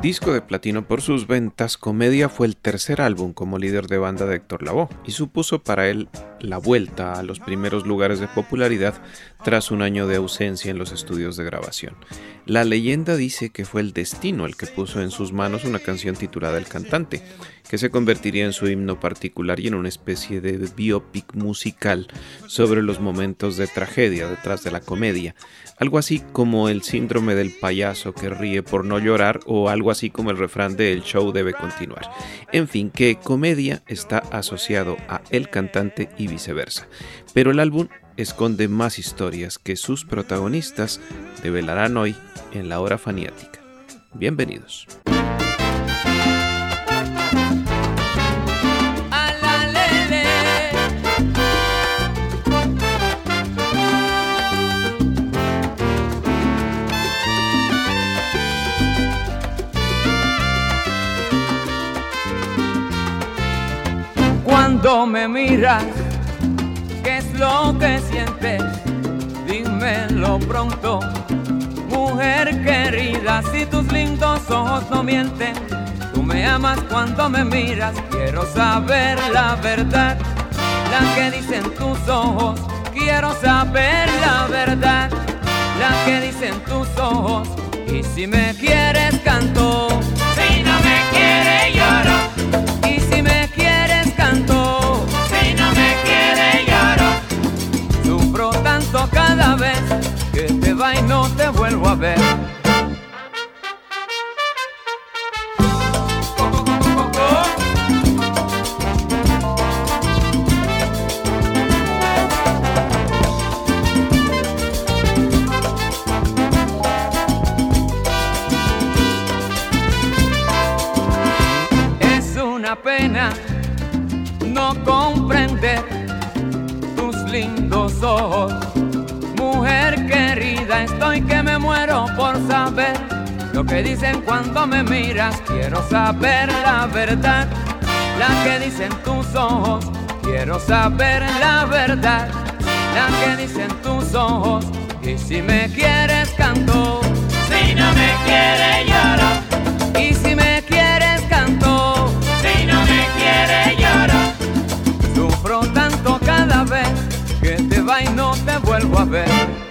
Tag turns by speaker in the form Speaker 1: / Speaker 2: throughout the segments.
Speaker 1: Disco de platino por sus ventas, Comedia fue el tercer álbum como líder de banda de Héctor Lavoe y supuso para él la vuelta a los primeros lugares de popularidad tras un año de ausencia en los estudios de grabación. La leyenda dice que fue el destino el que puso en sus manos una canción titulada El cantante, que se convertiría en su himno particular y en una especie de biopic musical sobre los momentos de tragedia detrás de la comedia, algo así como el síndrome del payaso que ríe por no llorar o algo así como el refrán de El show debe continuar. En fin, que comedia está asociado a el cantante y viceversa. Pero el álbum esconde más historias que sus protagonistas develarán hoy en la hora faniática. Bienvenidos.
Speaker 2: Cuando me miras, tus lindos ojos no mienten. Tú me amas cuando me miras, quiero saber la verdad, la que dicen tus ojos, quiero saber la verdad, la que dicen tus ojos, y si me quieres canto, si no me quieres lloro, y si me quieres canto, si no me quieres lloro, sufro tanto cada vez que te va y no te vuelvo a ver. Que dicen cuando me miras. Quiero saber la verdad, la que dicen tus ojos. Quiero saber la verdad, la que dicen tus ojos. Y si me quieres canto, si no me quieres lloro. Y si me quieres canto, si no me quieres lloro. Sufro tanto cada vez que te va y no te vuelvo a ver.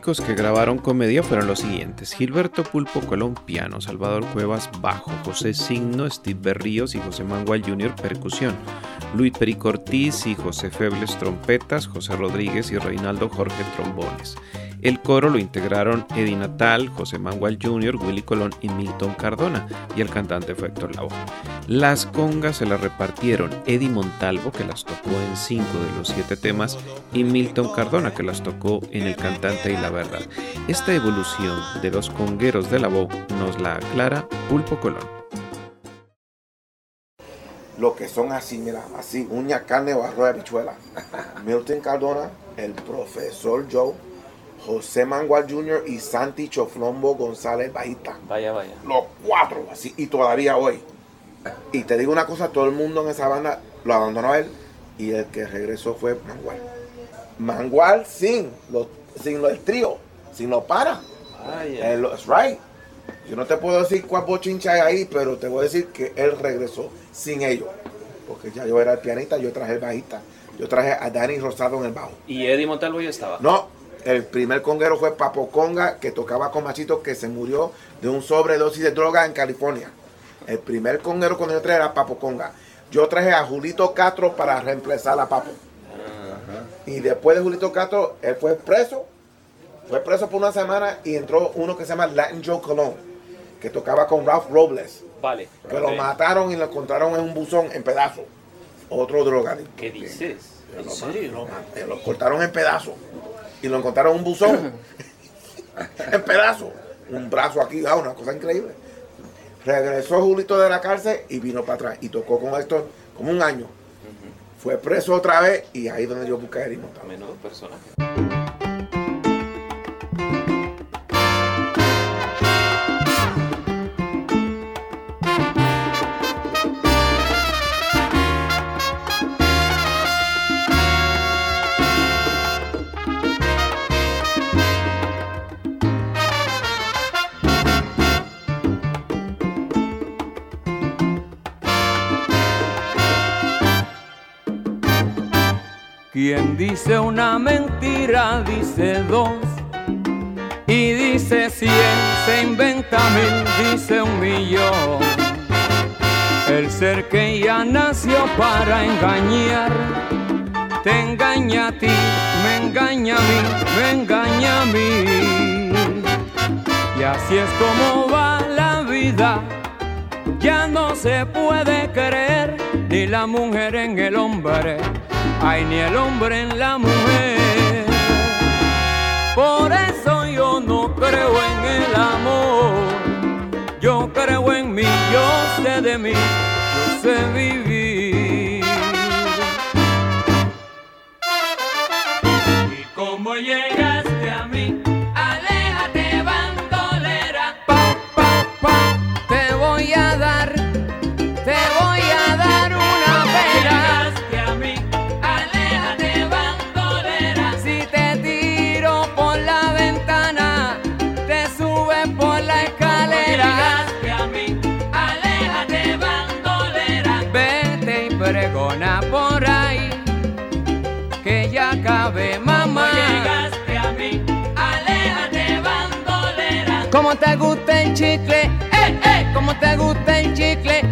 Speaker 2: Que
Speaker 1: grabaron comedia fueron los siguientes: Gilberto Pulpo Colón piano, Salvador Cuevas bajo, José Signo, Steve Berríos y José Manuel Jr. percusión, Luis Perico Ortiz y José Febles trompetas, José Rodríguez y Reinaldo Jorge trombones. El coro lo integraron Eddie Natal, José Manuel Jr., Willy Colón y Milton Cardona, y el cantante fue Héctor Lavoe. Las congas se las repartieron Eddie Montalvo, que las tocó en cinco de los siete temas, y Milton Cardona, que las tocó en El Cantante y la Verdad. Esta evolución de los congueros de Lavoe nos la aclara Pulpo Colón.
Speaker 3: Lo que son así, mira, así, uña, carne o arroz de habichuela. Milton Cardona, el profesor Joe, José Mangual Jr. y Santi Choflombo González Bajita.
Speaker 4: Vaya, vaya.
Speaker 3: Los cuatro, así, y todavía hoy. Y te digo una cosa, todo el mundo en esa banda lo abandonó a él y el que regresó fue Mangual. Mangual sin, los, sin el trío, sin los para.
Speaker 4: Vaya.
Speaker 3: Él- That's right. Yo no te puedo decir cuál bochincha hay ahí, pero te voy a decir que él regresó sin ellos. Porque ya yo era el pianista, yo traje el bajista. Yo traje a Dani Rosado en el bajo.
Speaker 4: ¿Y Eddie Montalvo ya estaba?
Speaker 3: No, el primer conguero fue Papo Conga, que tocaba con Machito, que se murió de un sobredosis de droga en California. El primer conguero cuando yo traje era Papo Conga. Yo traje a Julito Castro para reemplazar a Papo. Y después de Julito Castro, él fue preso. Fue preso por una semana y entró uno que se llama Latin Joe Colón, que tocaba con Ralph Robles.
Speaker 4: Vale.
Speaker 3: Que lo mataron y lo encontraron en un buzón en pedazos. Otro drogadicto.
Speaker 4: ¿Qué dices? ¿En
Speaker 3: Lo,
Speaker 4: serio?
Speaker 3: lo cortaron en pedazos y lo encontraron en un buzón en pedazos. Un brazo aquí, ah, una cosa increíble. Regresó Julito de la cárcel y vino para atrás y tocó con esto como un año. Fue preso otra vez y ahí es donde yo busqué a Eddie Montalvo.
Speaker 4: Menudo personaje.
Speaker 2: Quien dice una mentira dice dos y dice cien, se inventa mil, dice un millón. El ser que ya nació para engañar, te engaña a ti, me engaña a mí, me engaña a mí. Y así es como va la vida. Ya no se puede creer ni la mujer en el hombre, ay ni el hombre en la mujer. Por eso yo no creo en el amor, yo creo en mí, yo sé de mí, yo sé vivir. ¿Y cómo llegaste ¿Cómo te gusta el chicle? ¡Eh, eh! ¿Cómo te gusta el chicle?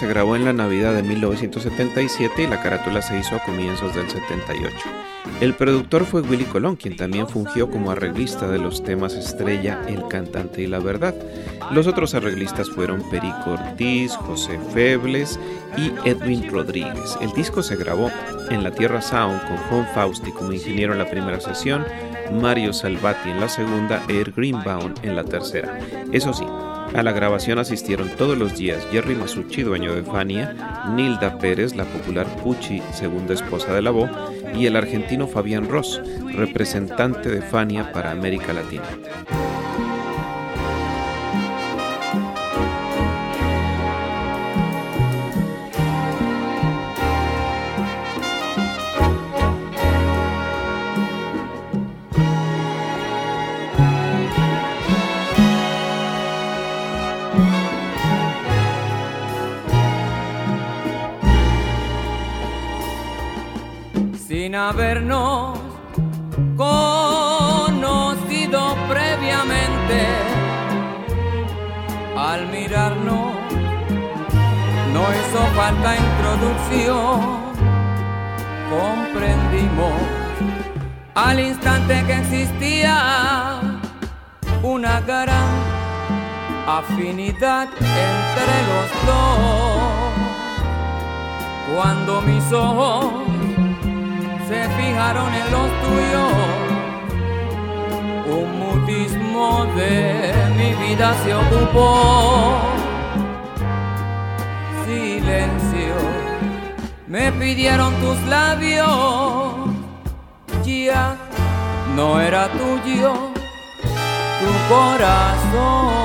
Speaker 1: Se grabó en la Navidad de 1977 y la carátula se hizo a comienzos del 78. El productor fue Willy Colón, quien también fungió como arreglista de los temas estrella El cantante y la verdad. Los otros arreglistas fueron Perico Ortiz, José Febles y Edwin Rodríguez. El disco se grabó en la Tierra Sound con Juan Fausti como ingeniero en la primera sesión, Mario Salvati en la segunda, Air Greenbaum en la tercera. Eso sí, a la grabación asistieron todos los días Jerry Masucci, dueño de Fania, Nilda Pérez, la popular Pucci, segunda esposa de la voz, y el argentino Fabián Ross, representante de Fania para América Latina.
Speaker 2: Habernos conocido previamente. Al mirarnos no hizo falta introducción, comprendimos al instante que existía una gran afinidad entre los dos. Cuando mis ojos se fijaron en los tuyos. Un mutismo de mi vida se ocupó. Silencio, me pidieron tus labios. Ya no era tuyo tu corazón.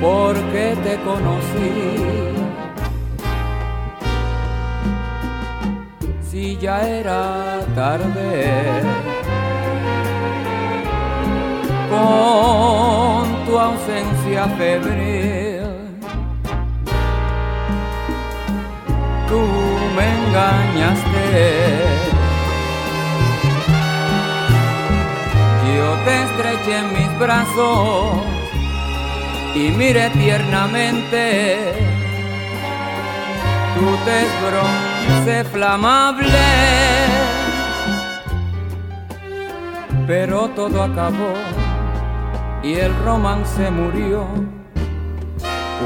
Speaker 2: Porque te conocí ya era tarde. Con tu ausencia febril, tú me engañaste. Yo te estreché en mis brazos y miré tiernamente tu desbron flamable. Pero todo acabó y el romance murió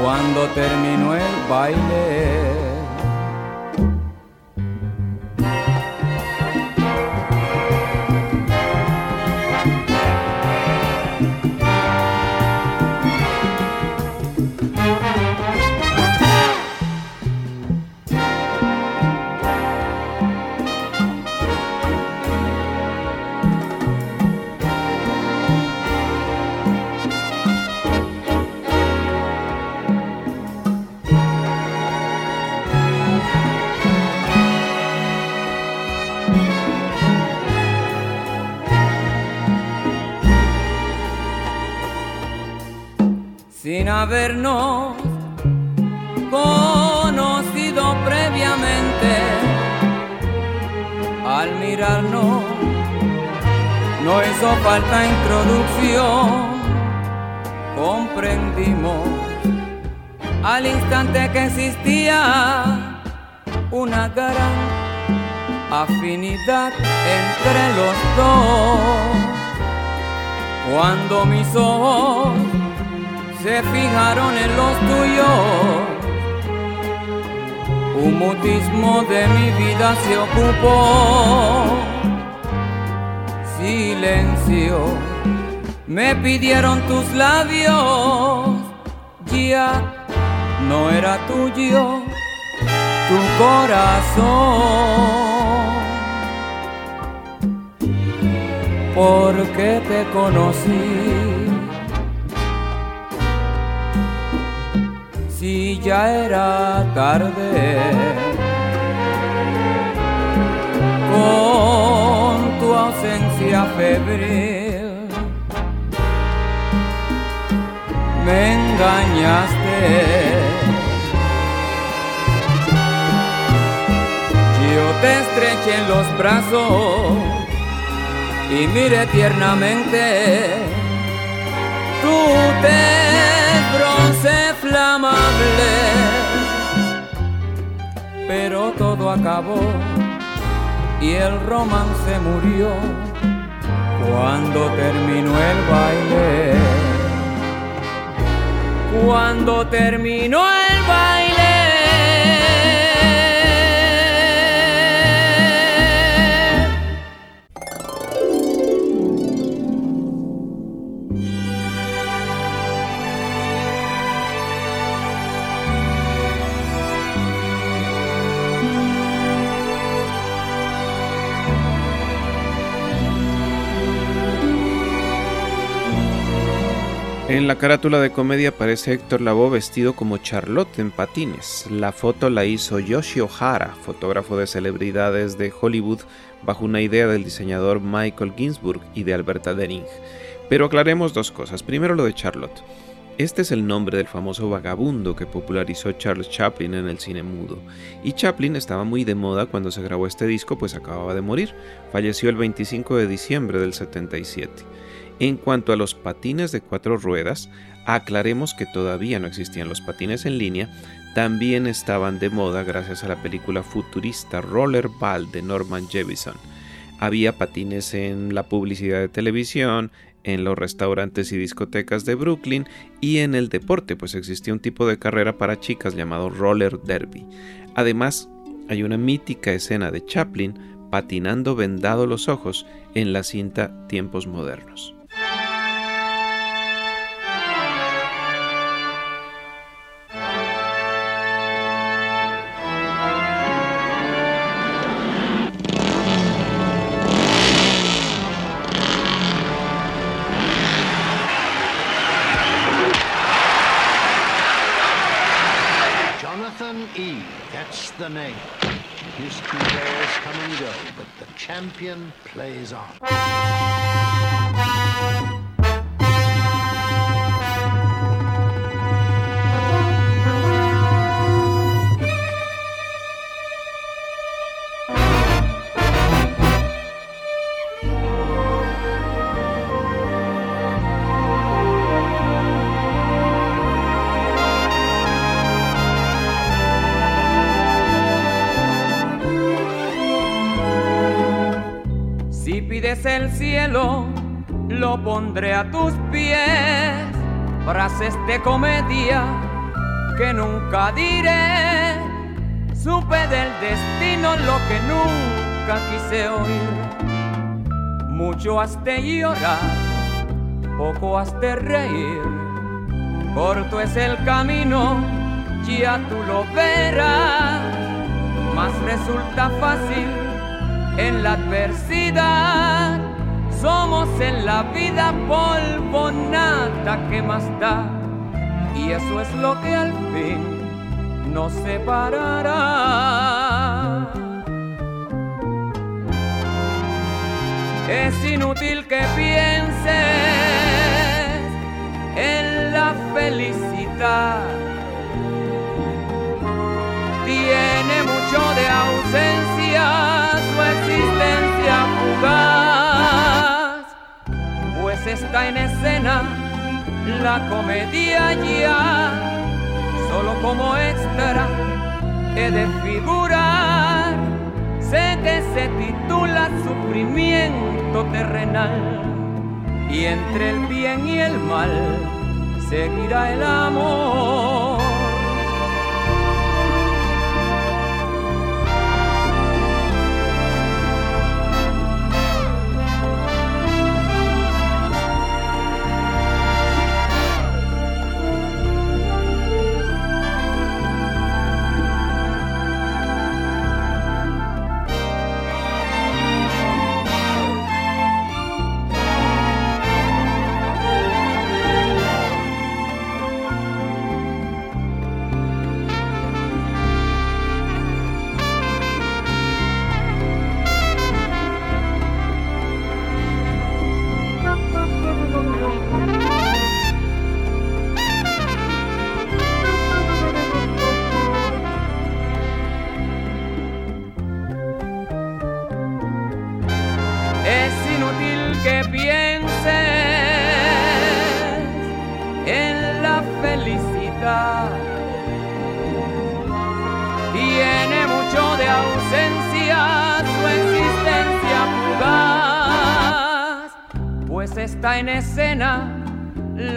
Speaker 2: cuando terminó el baile. Habernos conocido previamente. Al mirarnos no hizo falta introducción, comprendimos al instante que existía una gran afinidad entre los dos. Cuando mis ojos se fijaron en los tuyos. Un mutismo de mi vida se ocupó. Silencio, me pidieron tus labios. Ya no era tuyo tu corazón. Porque te conocí si ya era tarde. Con tu ausencia febril me engañaste. Yo te estreché en los brazos y miré tiernamente. Tú te pero todo acabó y el romance murió cuando terminó el baile. Cuando terminó el baile.
Speaker 1: En la carátula de comedia aparece Héctor Lavoe vestido como Charlotte en patines. La foto la hizo Yoshi O'Hara, fotógrafo de celebridades de Hollywood, bajo una idea del diseñador Michael Ginsburg y de Alberta Dering. Pero aclaremos dos cosas. Primero lo de Charlotte. Este es el nombre del famoso vagabundo que popularizó Charles Chaplin en el cine mudo. Y Chaplin estaba muy de moda cuando se grabó este disco, pues acababa de morir. Falleció el 25 de diciembre del 77. En cuanto a los patines de cuatro ruedas, aclaremos que todavía no existían los patines en línea, también estaban de moda gracias a la película futurista Rollerball de Norman Jevison. Había patines en la publicidad de televisión, en los restaurantes y discotecas de Brooklyn y en el deporte, pues existía un tipo de carrera para chicas llamado roller derby. Además, hay una mítica escena de Chaplin patinando vendado los ojos en la cinta Tiempos Modernos.
Speaker 5: Name. History players come and go, but the champion plays on.
Speaker 2: El cielo, lo pondré a tus pies. Frases de comedia que nunca diré. Supe del destino lo que nunca quise oír. Mucho has de llorar, poco has de reír. Corto es el camino, ya tú lo verás. Más resulta fácil en la adversidad. Somos en la vida polvo, nada que más da. Y eso es lo que al fin nos separará. Es inútil que pienses en la felicidad. Tiene mucho de ausencia existencia fugaz, pues está en escena la comedia ya, solo como extra he de figurar, sé que se titula Sufrimiento terrenal, y entre el bien y el mal seguirá el amor.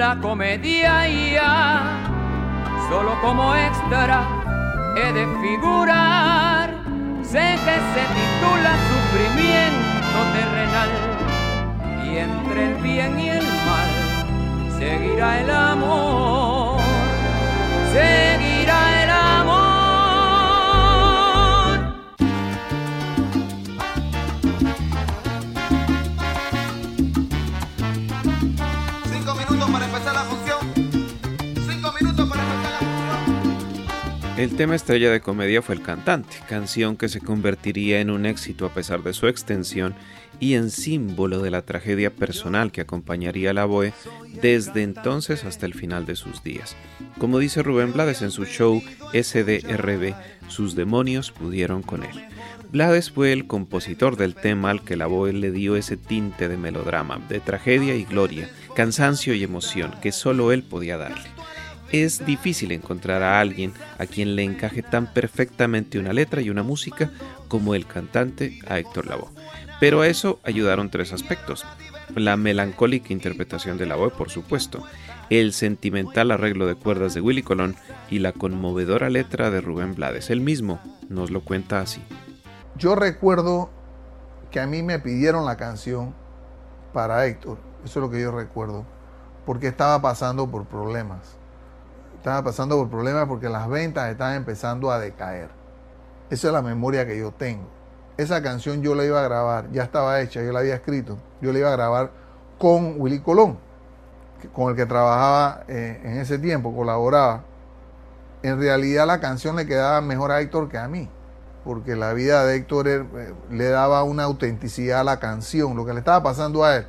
Speaker 2: La comedia ya. Solo como extra he de figurar. Sé que se titula Sufrimiento terrenal. Y entre el bien y el mal seguirá el amor. Seguirá el
Speaker 1: El tema estrella de comedia fue El Cantante, canción que se convertiría en un éxito a pesar de su extensión y en símbolo de la tragedia personal que acompañaría a la Boe desde entonces hasta el final de sus días. Como dice Rubén Blades en su show SDRB, sus demonios pudieron con él. Blades fue el compositor del tema al que la Boe le dio ese tinte de melodrama, de tragedia y gloria, cansancio y emoción que solo él podía darle. Es difícil encontrar a alguien a quien le encaje tan perfectamente una letra y una música como el cantante a Héctor Lavoe. Pero a eso ayudaron tres aspectos. La melancólica interpretación de Lavoe, por supuesto, el sentimental arreglo de cuerdas de Willy Colón y la conmovedora letra de Rubén Blades. Él mismo nos lo cuenta así.
Speaker 6: Yo recuerdo que a mí me pidieron la canción para Héctor, eso es lo que yo recuerdo, porque estaba pasando por problemas. Estaba pasando por problemas porque las ventas estaban empezando a decaer. Esa es la memoria que yo tengo. Esa canción yo la iba a grabar, ya estaba hecha, yo la había escrito. Yo la iba a grabar con Willy Colón, con el que trabajaba eh, en ese tiempo, colaboraba. En realidad la canción le quedaba mejor a Héctor que a mí, porque la vida de Héctor eh, le daba una autenticidad a la canción. Lo que le estaba pasando a él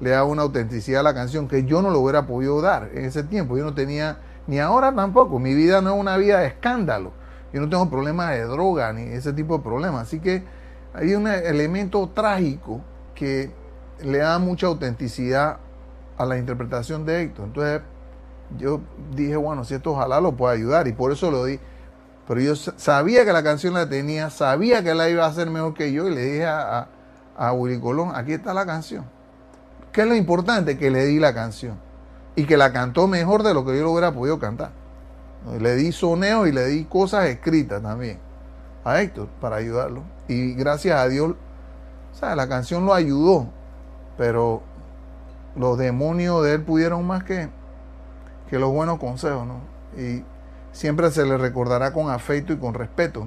Speaker 6: le daba una autenticidad a la canción que yo no lo hubiera podido dar en ese tiempo. Yo no tenía, ni ahora tampoco. Mi vida no es una vida de escándalo. Yo no tengo problemas de droga ni ese tipo de problemas. Así que hay un elemento trágico que le da mucha autenticidad a la interpretación de Héctor. Entonces yo dije, bueno, si esto ojalá lo pueda ayudar y por eso lo di. Pero yo sa- sabía que la canción la tenía, sabía que la iba a hacer mejor que yo y le dije a, a, a Willy Colón, aquí está la canción. ¿Qué es lo importante? Que le di la canción y que la cantó mejor de lo que yo lo hubiera podido cantar. Le di soneo y le di cosas escritas también a Héctor para ayudarlo. Y gracias a Dios, la canción lo ayudó, pero los demonios de él pudieron más que, que los buenos consejos. Y siempre se le recordará con afecto y con respeto.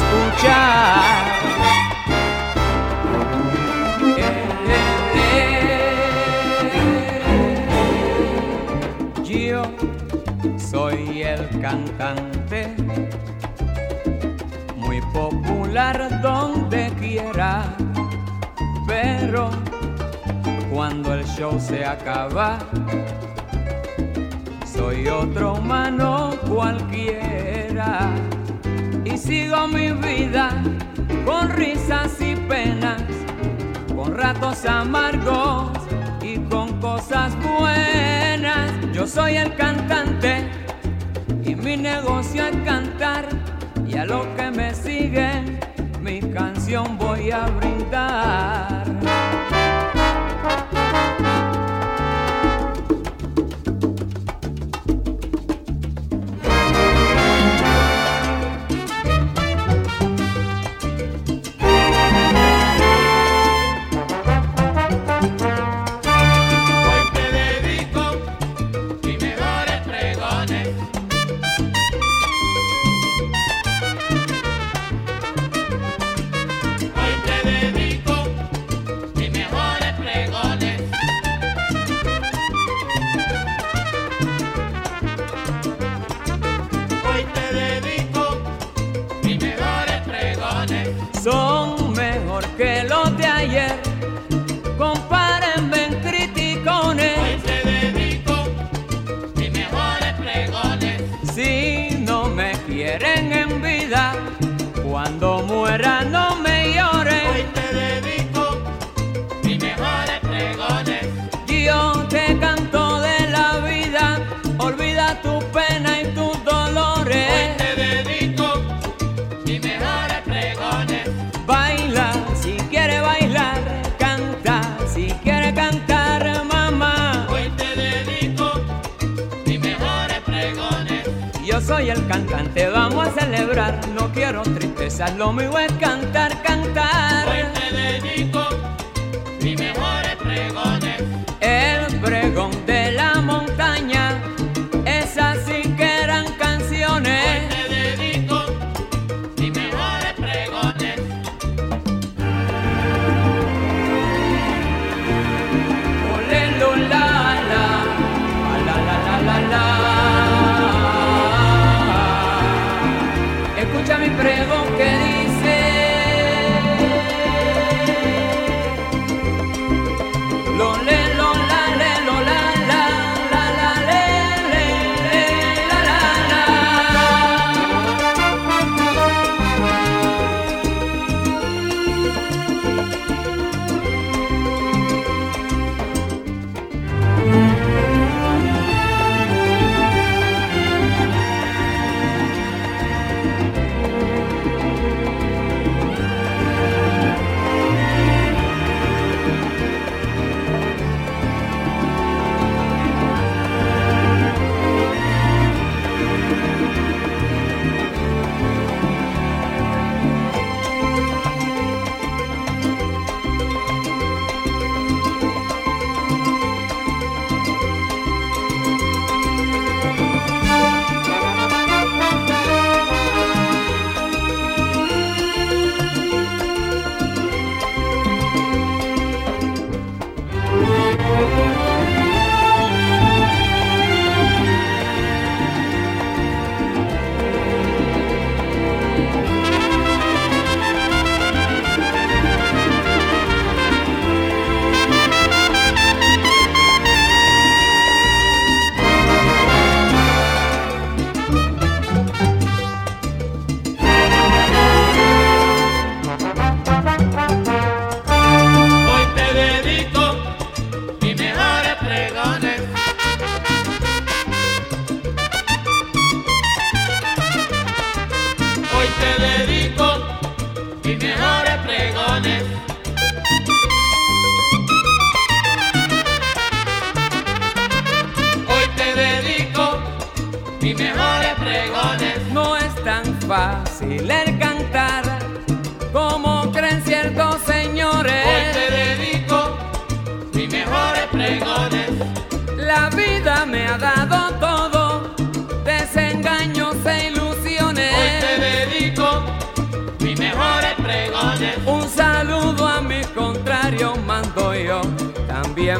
Speaker 2: yo soy el cantante muy popular donde quiera, pero cuando el show se acaba, soy otro humano cualquiera sigo mi vida con risas y penas, con ratos amargos y con cosas buenas. Yo soy el cantante y mi negocio es cantar y a lo que me sigue mi canción voy a brindar.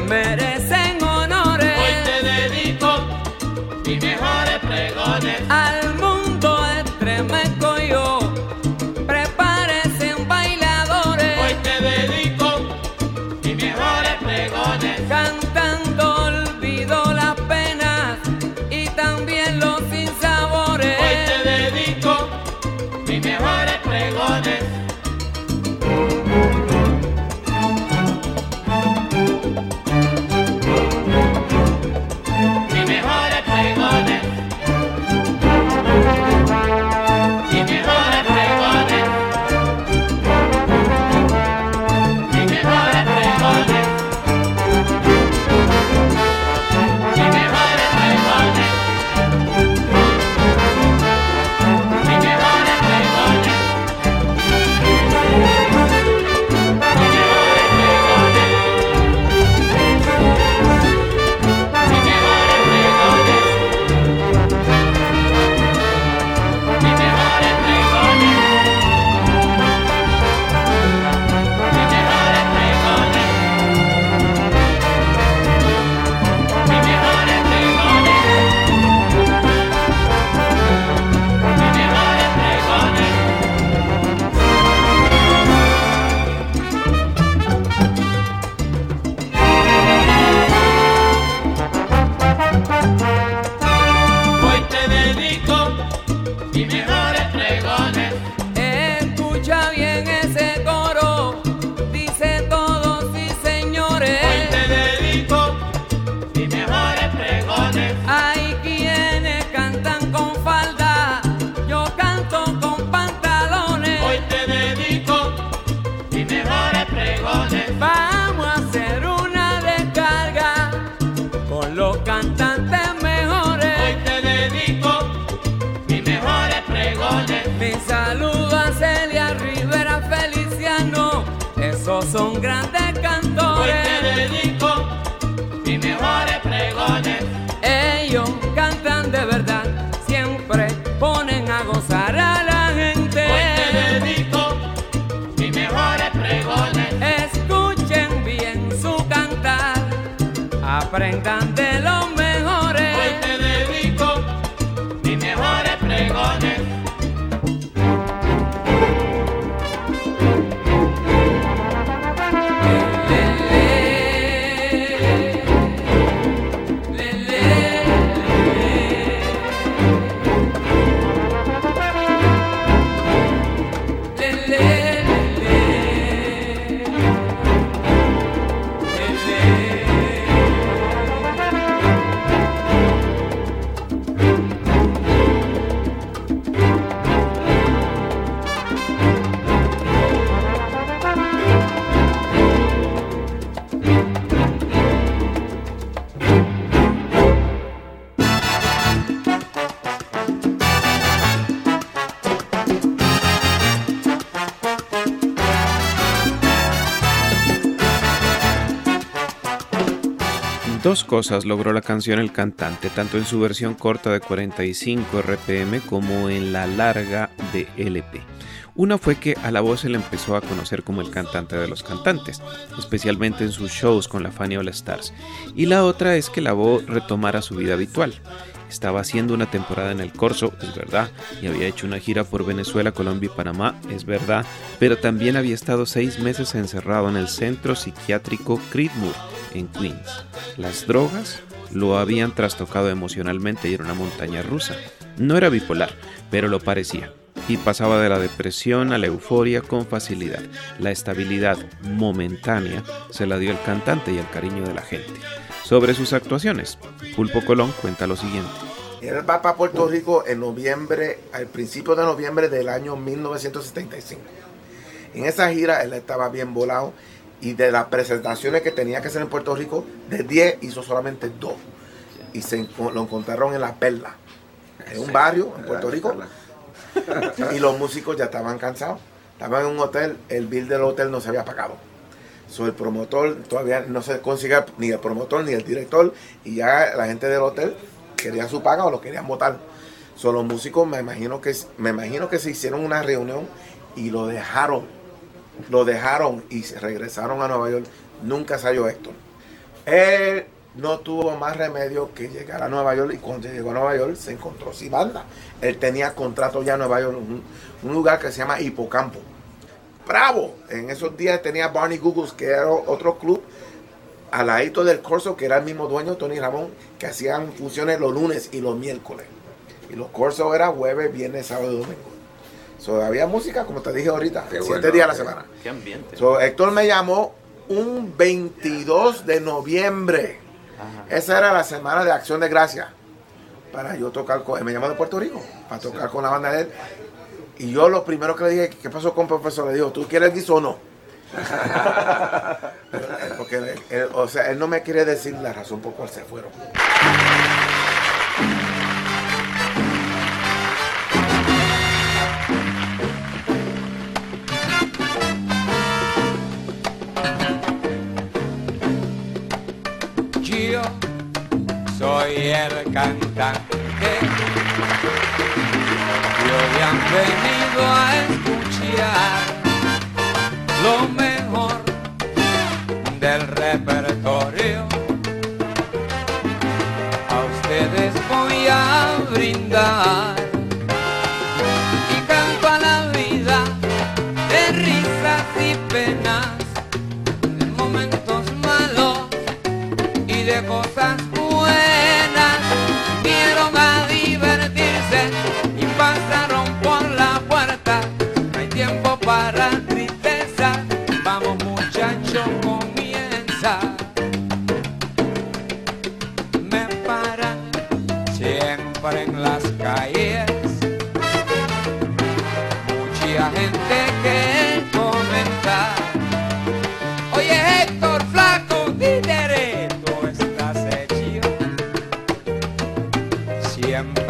Speaker 2: merecen honores.
Speaker 7: Hoy te dedico mis mejores
Speaker 2: pregones.
Speaker 1: Dos cosas logró la canción el cantante, tanto en su versión corta de 45 RPM como en la larga de LP. Una fue que a la voz se le empezó a conocer como el cantante de los cantantes, especialmente en sus shows con la Fania All Stars. Y la otra es que la voz retomara su vida habitual. Estaba haciendo una temporada en el Corso, es verdad, y había hecho una gira por Venezuela, Colombia y Panamá, es verdad, pero también había estado seis meses encerrado en el centro psiquiátrico Creedmoor, en Queens. Las drogas lo habían trastocado emocionalmente y era una montaña rusa. No era bipolar, pero lo parecía. Y pasaba de la depresión a la euforia con facilidad. La estabilidad momentánea se la dio el cantante y el cariño de la gente. Sobre sus actuaciones, Pulpo Colón cuenta lo siguiente.
Speaker 3: Él va para Puerto Rico en noviembre, al principio de noviembre del año 1975. En esa gira él estaba bien volado y de las presentaciones que tenía que hacer en Puerto Rico, de 10 hizo solamente 2. Y se lo encontraron en La Perla, en un barrio en Puerto Rico. Y los músicos ya estaban cansados. Estaban en un hotel, el bill del hotel no se había pagado. So, el promotor todavía no se consigue ni el promotor ni el director y ya la gente del hotel querían su paga o lo querían votar. So, los músicos me imagino que me imagino que se hicieron una reunión y lo dejaron. Lo dejaron y regresaron a Nueva York. Nunca salió Héctor. Él no tuvo más remedio que llegar a Nueva York y cuando llegó a Nueva York se encontró sin banda. Él tenía contrato ya en Nueva York, un, un lugar que se llama Hipocampo. Bravo, en esos días tenía Barney Googles, que era otro club al ladito del Corso, que era el mismo dueño, Tony Ramón, que hacían funciones los lunes y los miércoles. Y los Corsos era jueves, viernes, sábado y domingo. So, había música, como te dije ahorita,
Speaker 4: Qué
Speaker 3: siete
Speaker 4: bueno,
Speaker 3: días a la semana.
Speaker 4: Qué ambiente.
Speaker 3: So, Héctor me llamó un 22 de noviembre.
Speaker 4: Ajá.
Speaker 3: Esa era la semana de Acción de Gracia. Para yo tocar con él. Me llamó de Puerto Rico. Para tocar con la banda de él. Y yo lo primero que le dije, ¿qué pasó con el profesor? Le dijo, ¿tú quieres guiso o no? Porque él, él- o sea, él no me quiere decir la razón por cual se fueron.
Speaker 2: El cantante y hoy han venido a escuchar lo mejor del repertorio. A ustedes voy a brindar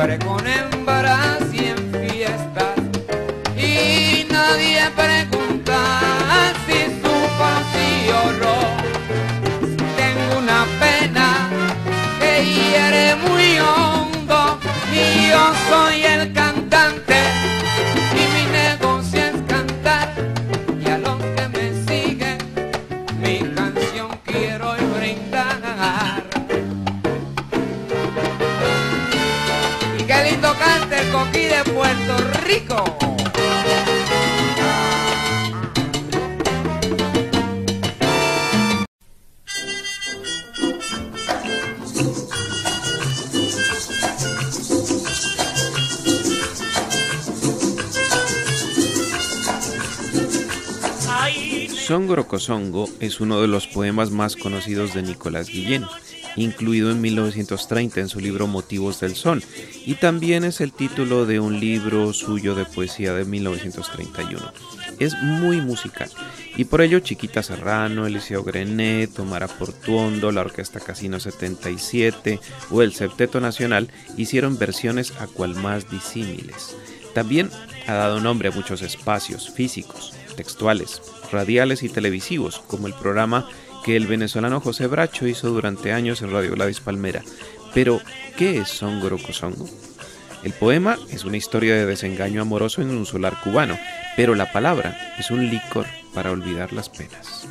Speaker 2: Siempre con hembras Rico.
Speaker 1: Songorokosongo es uno de los poemas más conocidos de Nicolás Guillén, incluido en 1930 en su libro Motivos del Son, y también es el título de un libro suyo de poesía de 1931. Es muy musical, y por ello Chiquita Serrano, Eliseo Grenet, Omar Portuondo, la Orquesta Casino 77 o el Septeto Nacional hicieron versiones a cual más disímiles. También ha dado nombre a muchos espacios físicos, textuales, radiales y televisivos, como el programa que el venezolano José Bracho hizo durante años en Radio Gladys Palmera. Pero, ¿qué es Songo Songo? El poema es una historia de desengaño amoroso en un solar cubano, pero la palabra es un licor para olvidar las penas.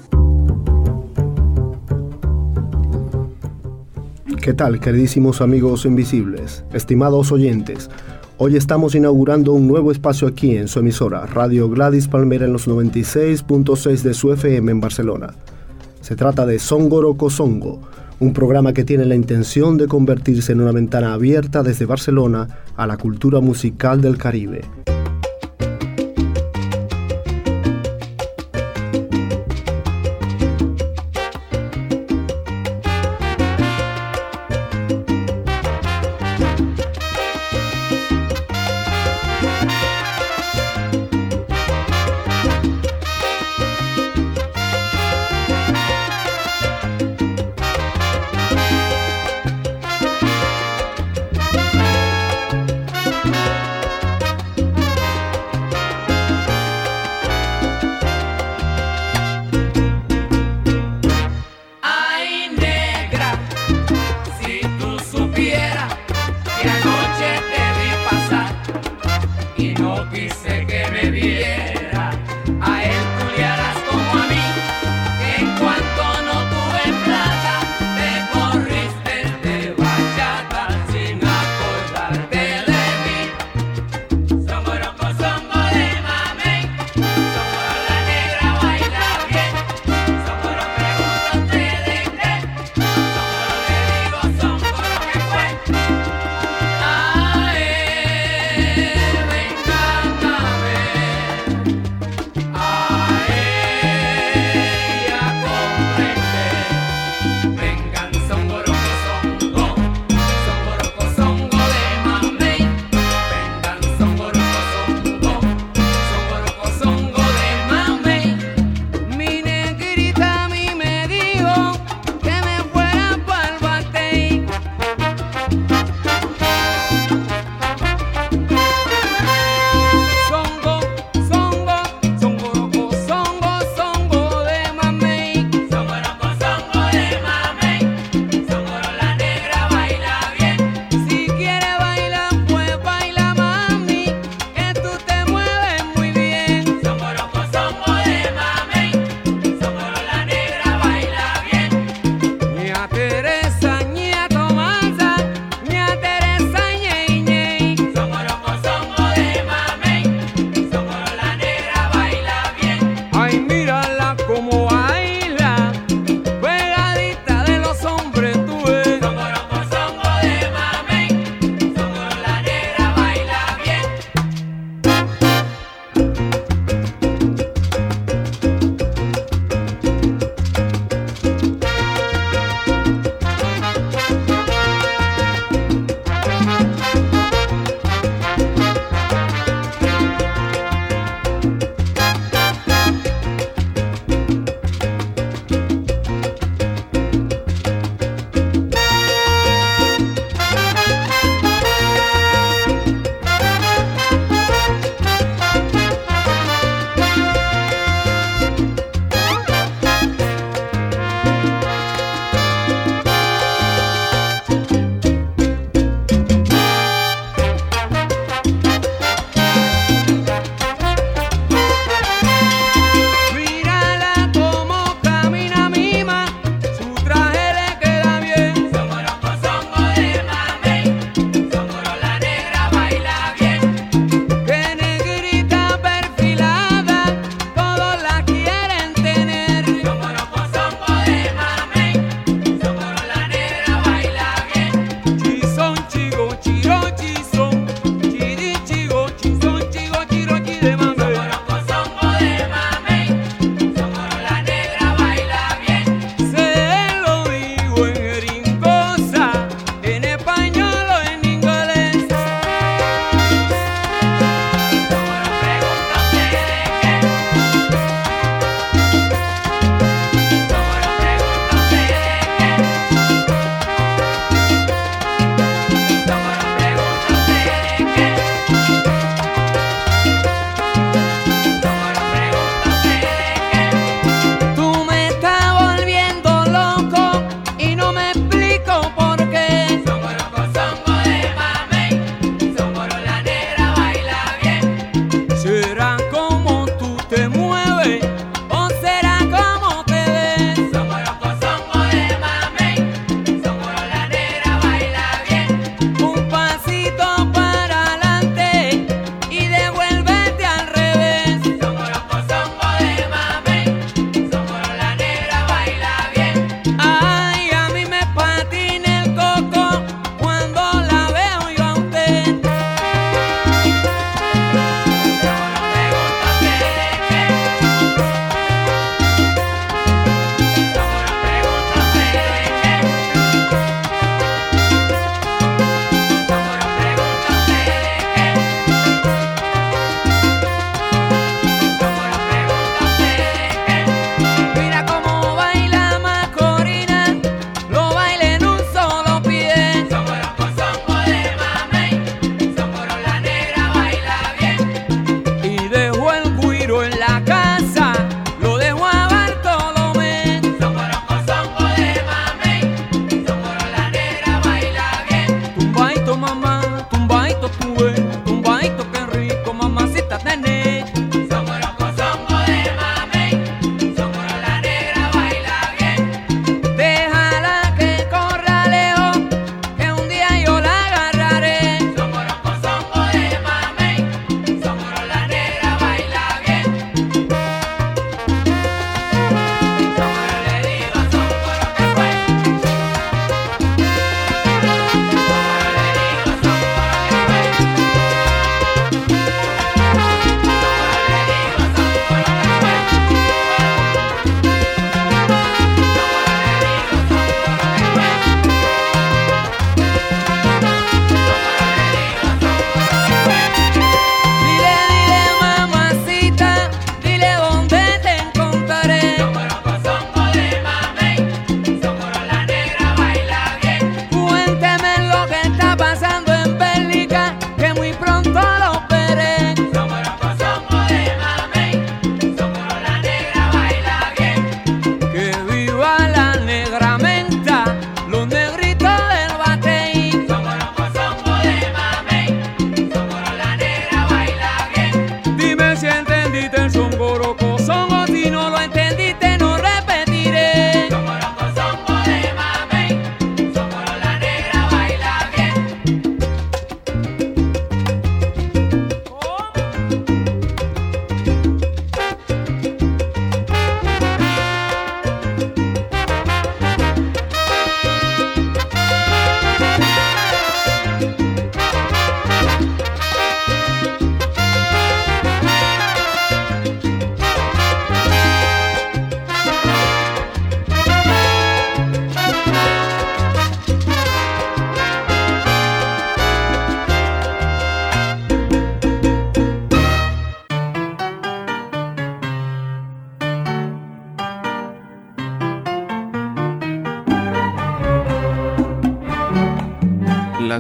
Speaker 8: ¿Qué tal, queridísimos amigos invisibles, estimados oyentes? Hoy estamos inaugurando un nuevo espacio aquí en su emisora, Radio Gladys Palmera en los 96.6 de su FM en Barcelona. Se trata de Songo, un programa que tiene la intención de convertirse en una ventana abierta desde Barcelona a la cultura musical del Caribe.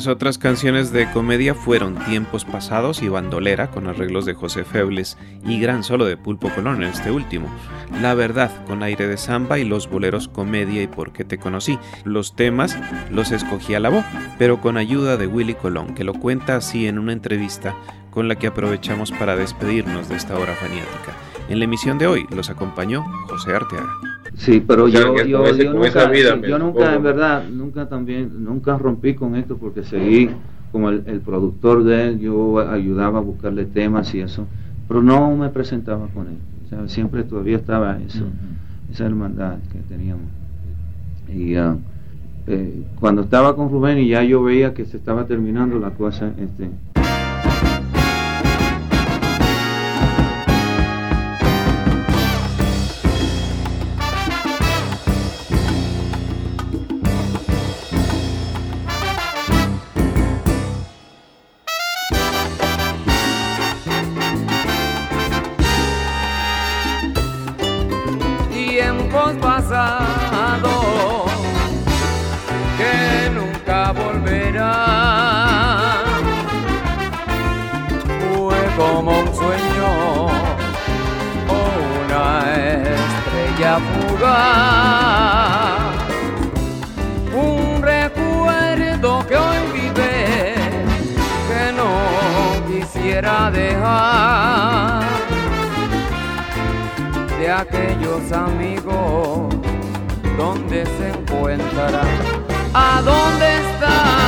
Speaker 1: Las otras canciones de comedia fueron Tiempos Pasados y Bandolera con arreglos de José Febles y gran solo de Pulpo Colón en este último. La Verdad con aire de samba y los boleros Comedia y Por qué te conocí. Los temas los escogía la voz, pero con ayuda de Willy Colón, que lo cuenta así en una entrevista con la que aprovechamos para despedirnos de esta hora fanática. En la emisión de hoy los acompañó José Arteaga.
Speaker 9: Sí, pero
Speaker 10: O sea,
Speaker 9: yo, yo,
Speaker 10: ese-
Speaker 9: nunca,
Speaker 10: vida
Speaker 9: sí, yo nunca, en verdad, nunca también, nunca rompí con esto porque seguí como el, el productor de él, yo ayudaba a buscarle temas y eso, pero no me presentaba con él, o sea, siempre todavía estaba eso, esa hermandad que teníamos. Y ah, eh, cuando estaba con Rubén y ya yo veía que se estaba terminando la cosa, este,
Speaker 2: aquellos amigos donde se encuentran, a dónde están.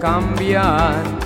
Speaker 2: Tiempos